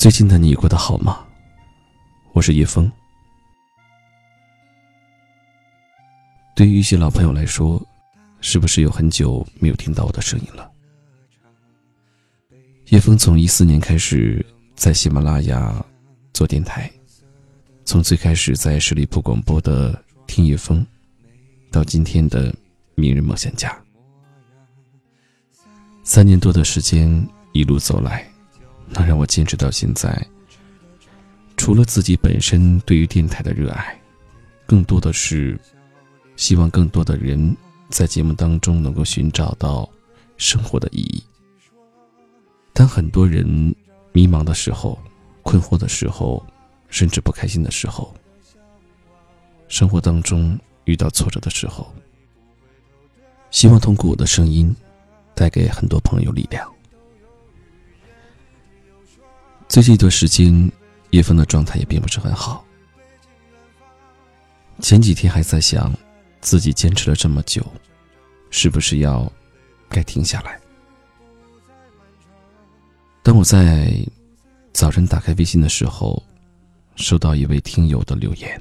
最近的你过得好吗？我是叶枫。对于一些老朋友来说，是不是有很久没有听到我的声音了？叶枫从一四年开始在喜马拉雅做电台，从最开始在十里铺广播的听叶枫，到今天的明日梦想家，三年多的时间一路走来。能让我坚持到现在，除了自己本身对于电台的热爱，更多的是希望更多的人在节目当中能够寻找到生活的意义。当很多人迷茫的时候、困惑的时候，甚至不开心的时候，生活当中遇到挫折的时候，希望通过我的声音，带给很多朋友力量。最近一段时间，叶枫的状态也并不是很好。前几天还在想，自己坚持了这么久，是不是要该停下来？当我在早晨打开微信的时候，收到一位听友的留言，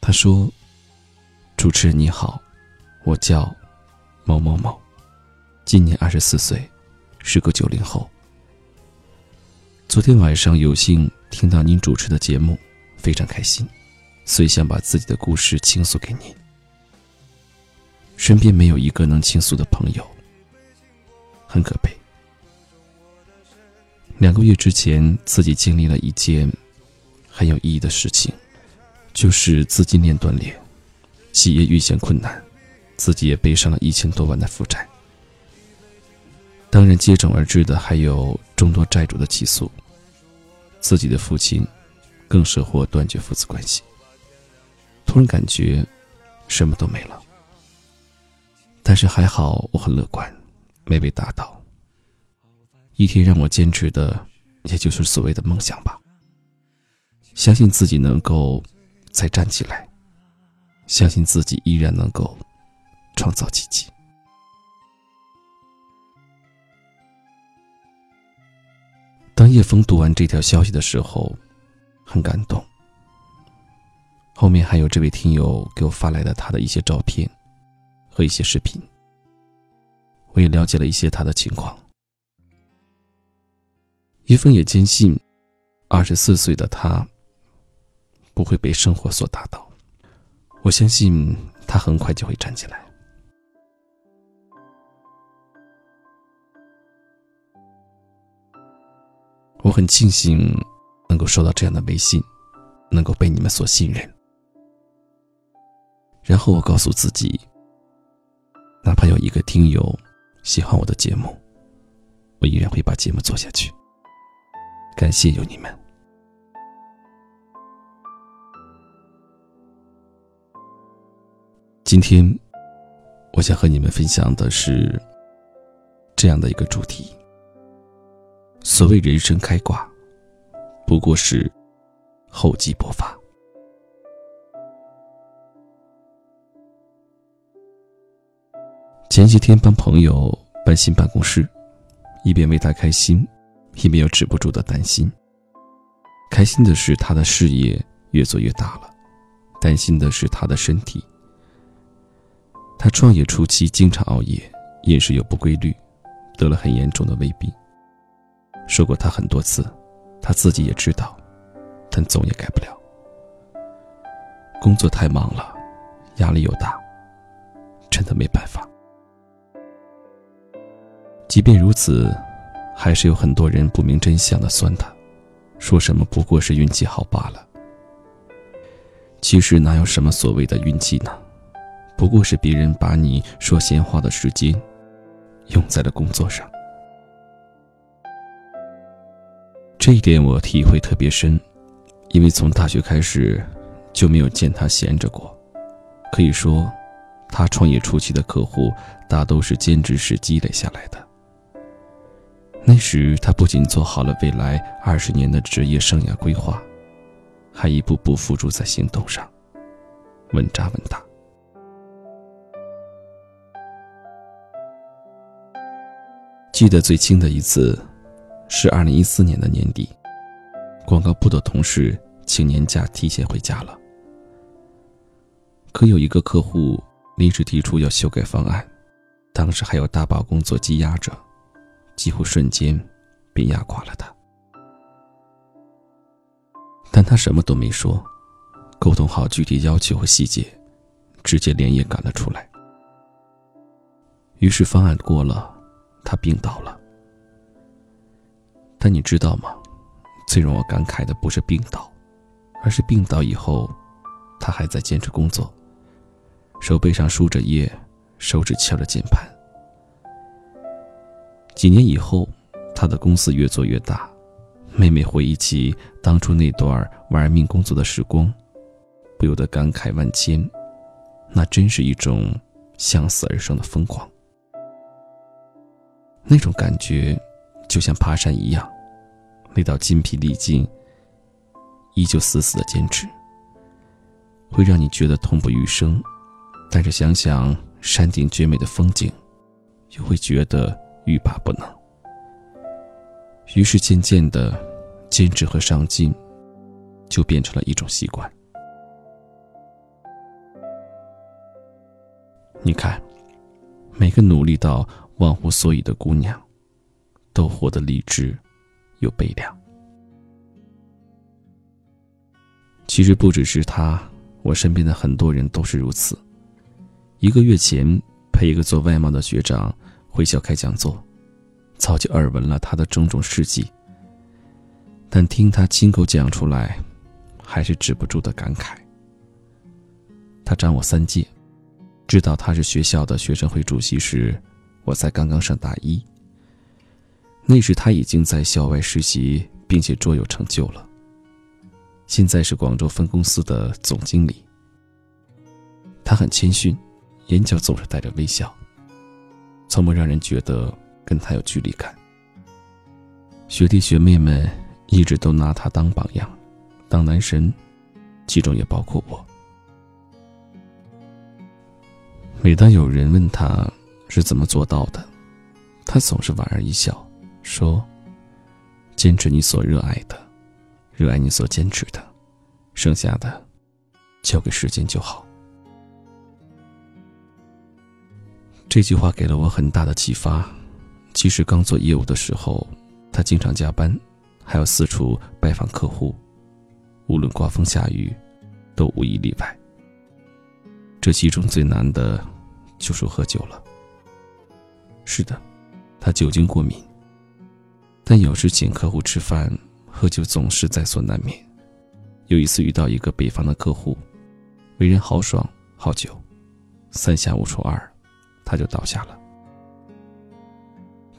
他说：“主持人你好，我叫某某某，今年二十四岁，是个九零后。”昨天晚上有幸听到您主持的节目，非常开心，所以想把自己的故事倾诉给您。身边没有一个能倾诉的朋友，很可悲。两个月之前，自己经历了一件很有意义的事情，就是资金链断裂，企业遇险困难，自己也背上了一千多万的负债。当然，接踵而至的还有众多债主的起诉。自己的父亲，更是或断绝父子关系。突然感觉，什么都没了。但是还好，我很乐观，没被打倒。一天让我坚持的，也就是所谓的梦想吧。相信自己能够再站起来，相信自己依然能够创造奇迹。当叶枫读完这条消息的时候，很感动。后面还有这位听友给我发来的他的一些照片和一些视频，我也了解了一些他的情况。叶枫也坚信，二十四岁的他不会被生活所打倒，我相信他很快就会站起来。我很庆幸能够收到这样的微信，能够被你们所信任。然后我告诉自己，哪怕有一个听友喜欢我的节目，我依然会把节目做下去。感谢有你们。今天，我想和你们分享的是这样的一个主题。所谓人生开挂，不过是厚积薄发。前几天帮朋友搬新办公室，一边为他开心，一边又止不住的担心。开心的是他的事业越做越大了，担心的是他的身体。他创业初期经常熬夜，饮食有不规律，得了很严重的胃病。说过他很多次，他自己也知道，但总也改不了。工作太忙了，压力又大，真的没办法。即便如此，还是有很多人不明真相的酸他，说什么不过是运气好罢了。其实哪有什么所谓的运气呢？不过是别人把你说闲话的时间，用在了工作上。这一点我体会特别深，因为从大学开始就没有见他闲着过。可以说，他创业初期的客户大都是兼职时积累下来的。那时他不仅做好了未来二十年的职业生涯规划，还一步步付诸在行动上，稳扎稳打。记得最清的一次。是二零一四年的年底，广告部的同事请年假提前回家了。可有一个客户临时提出要修改方案，当时还有大把工作积压着，几乎瞬间便压垮了他。但他什么都没说，沟通好具体要求和细节，直接连夜赶了出来。于是方案过了，他病倒了。但你知道吗？最让我感慨的不是病倒，而是病倒以后，他还在坚持工作。手背上输着液，手指敲着键盘。几年以后，他的公司越做越大，每每回忆起当初那段玩命工作的时光，不由得感慨万千。那真是一种向死而生的疯狂。那种感觉，就像爬山一样，累到筋疲力尽，依旧死死的坚持，会让你觉得痛不欲生。但是想想山顶绝美的风景，又会觉得欲罢不能。于是渐渐的，坚持和上进，就变成了一种习惯。你看，每个努力到忘乎所以的姑娘，都活得励志又悲凉。其实不只是他，我身边的很多人都是如此。一个月前，陪一个做外贸的学长回校开讲座，早就耳闻了他的种种事迹。但听他亲口讲出来，还是止不住的感慨。他长我三届，知道他是学校的学生会主席时，我才刚刚上大一。那时他已经在校外实习，并且卓有成就了。现在是广州分公司的总经理。他很谦逊。眼角总是带着微笑，从不让人觉得跟他有距离感。学弟学妹们一直都拿他当榜样，当男神，其中也包括我。每当有人问他是怎么做到的，他总是莞尔一笑，说：“坚持你所热爱的，热爱你所坚持的，剩下的交给时间就好。”这句话给了我很大的启发。其实刚做业务的时候，他经常加班，还要四处拜访客户，无论刮风下雨，都无一例外。这其中最难的，就是喝酒了。是的，他酒精过敏，但有时请客户吃饭，喝酒总是在所难免。有一次遇到一个北方的客户，为人豪爽好酒，三下五除二。他就倒下了。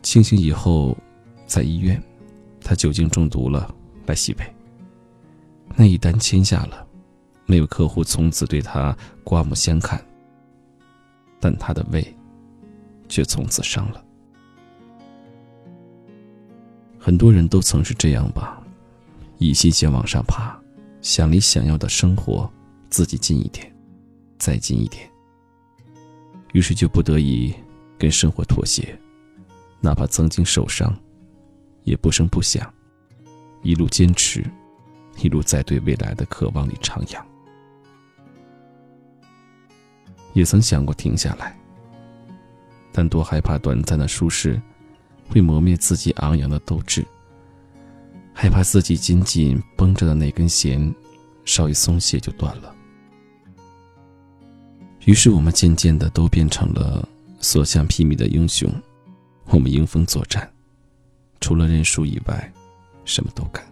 清醒以后，在医院，他酒精中毒了，来洗胃。那一单签下了，没有客户从此对他刮目相看。但他的胃，却从此伤了。很多人都曾是这样吧，一心想往上爬，想离想要的生活自己近一点，再近一点。于是就不得已跟生活妥协，哪怕曾经受伤，也不声不响，一路坚持，一路在对未来的渴望里徜徉。也曾想过停下来，但多害怕短暂的舒适会磨灭自己昂扬的斗志，害怕自己紧紧绷着的那根弦稍一松懈就断了。于是我们渐渐的都变成了所向披靡的英雄，我们迎风作战，除了认输以外，什么都干。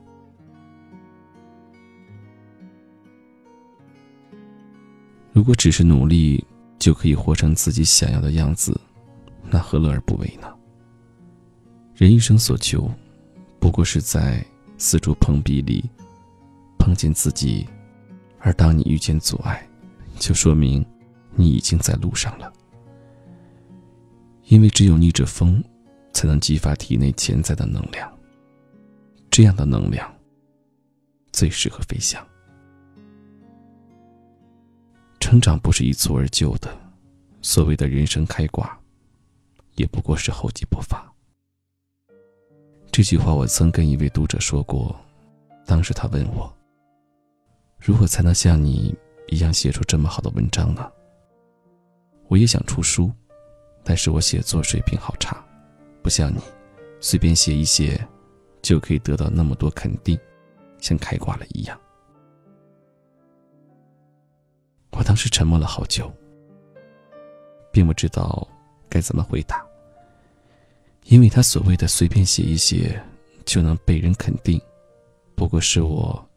如果只是努力就可以活成自己想要的样子，那何乐而不为呢？人一生所求，不过是在四处碰壁里碰见自己，而当你遇见阻碍，就说明。你已经在路上了，因为只有逆着风，才能激发体内潜在的能量。这样的能量，最适合飞翔。成长不是一蹴而就的，所谓的人生开挂，也不过是厚积薄发。这句话我曾跟一位读者说过，当时他问我：“如何才能像你一样写出这么好的文章呢？”我也想出书，但是我写作水平好差，不像你，随便写一写，就可以得到那么多肯定，像开挂了一样。我当时沉默了好久，并不知道该怎么回答，因为他所谓的随便写一写就能被人肯定，不过是我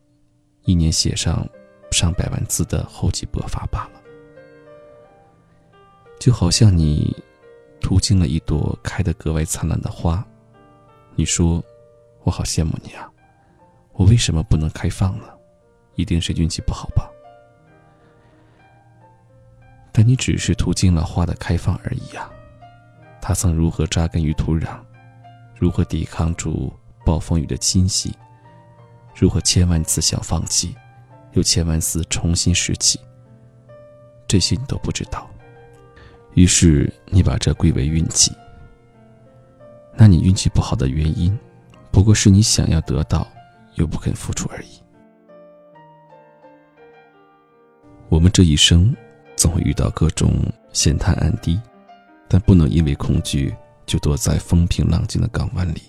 一年写上上百万字的厚积薄发罢了。就好像你途经了一朵开得格外灿烂的花，你说：“我好羡慕你啊，我为什么不能开放呢？一定是运气不好吧？”但你只是途经了花的开放而已啊，它曾如何扎根于土壤，如何抵抗住暴风雨的侵袭，如何千万次想放弃，又千万次重新拾起，这些你都不知道。于是你把这归为运气。那你运气不好的原因，不过是你想要得到，又不肯付出而已。我们这一生，总会遇到各种险滩暗堤，但不能因为恐惧就躲在风平浪静的港湾里。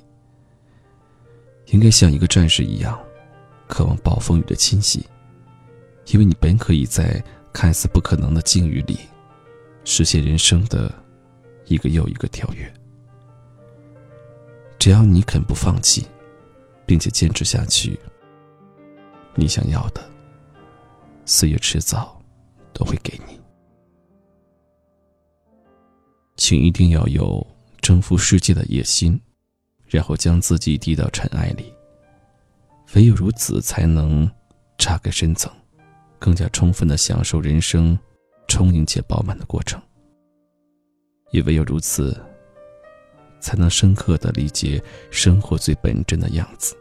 应该像一个战士一样，渴望暴风雨的侵袭，因为你本可以在看似不可能的境遇里。实现人生的一个又一个跳跃。只要你肯不放弃，并且坚持下去，你想要的，岁月迟早都会给你。请一定要有征服世界的野心，然后将自己低到尘埃里。唯有如此，才能扎根深层，更加充分的享受人生。充盈且饱满的过程，也唯有如此，才能深刻的理解生活最本真的样子。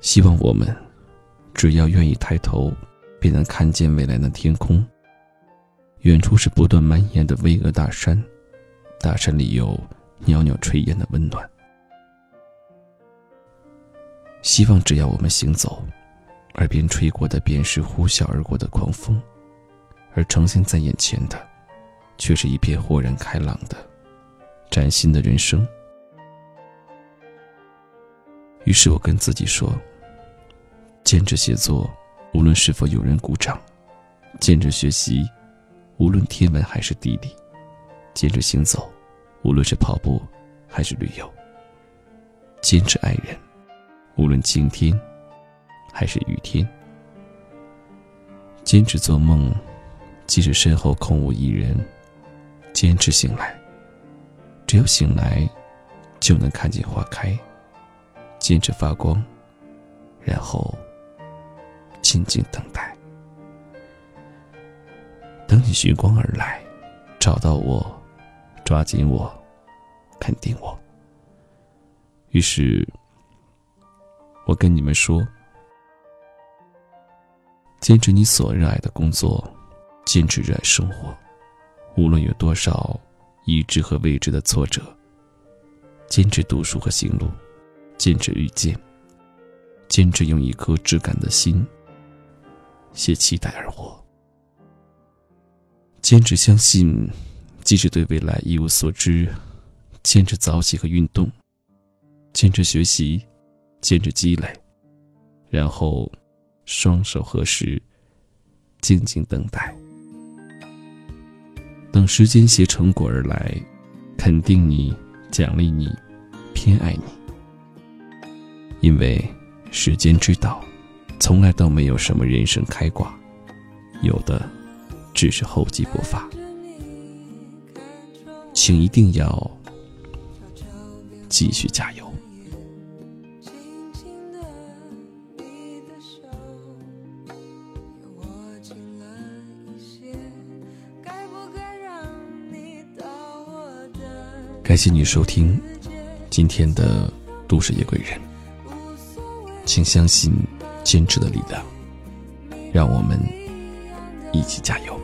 希望我们，只要愿意抬头，便能看见未来的天空。远处是不断蔓延的巍峨大山，大山里有袅袅炊烟的温暖。希望只要我们行走，耳边吹过的便是呼啸而过的狂风。而呈现在眼前的，却是一片豁然开朗的、崭新的人生。于是我跟自己说：坚持写作，无论是否有人鼓掌；坚持学习，无论天文还是地理；坚持行走，无论是跑步还是旅游；坚持爱人，无论晴天还是雨天；坚持做梦。即使身后空无一人，坚持醒来。只有醒来，就能看见花开。坚持发光，然后静静等待。等你寻光而来，找到我，抓紧我，肯定我。于是，我跟你们说：坚持你所热爱的工作。坚持热爱生活，无论有多少已知和未知的挫折。坚持读书和行路，坚持遇见，坚持用一颗质感的心携期待而活。坚持相信，即使对未来一无所知，坚持早起和运动，坚持学习，坚持积累，然后双手合十，静静等待。等时间携成果而来，肯定你，奖励你，偏爱你。因为时间知道，从来都没有什么人生开挂，有的只是厚积薄发。请一定要继续加油。感谢你收听今天的《都市夜归人》，请相信坚持的力量，让我们一起加油。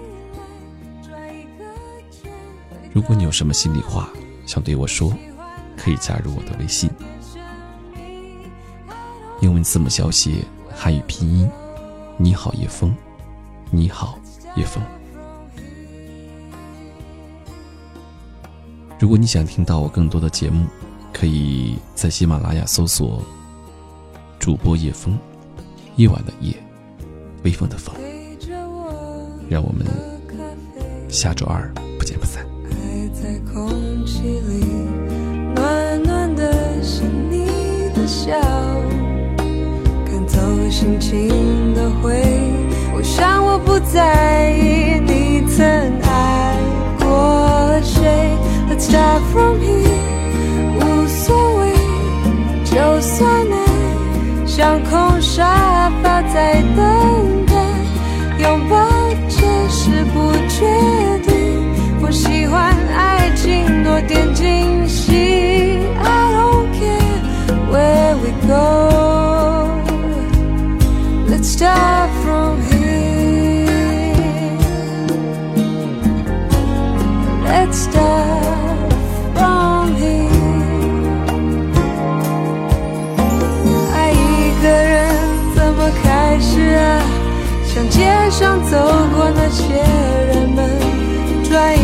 如果你有什么心里话想对我说，可以加入我的微信。英文字母小写，汉语拼音。你好，叶枫。你好，叶枫。如果你想听到我更多的节目，可以在喜马拉雅搜索主播叶枫，夜晚的夜，微风的风。让我们下周二不见不散。在空气里暖暖的是你的笑，看透心情的灰，我想我不在意你曾爱过谁。Let's start from here，无所谓，就算爱像空沙发在等 go。Let's start from here. Let's start from here. 爱一个人怎么开始啊？像街上走过那些人们，转一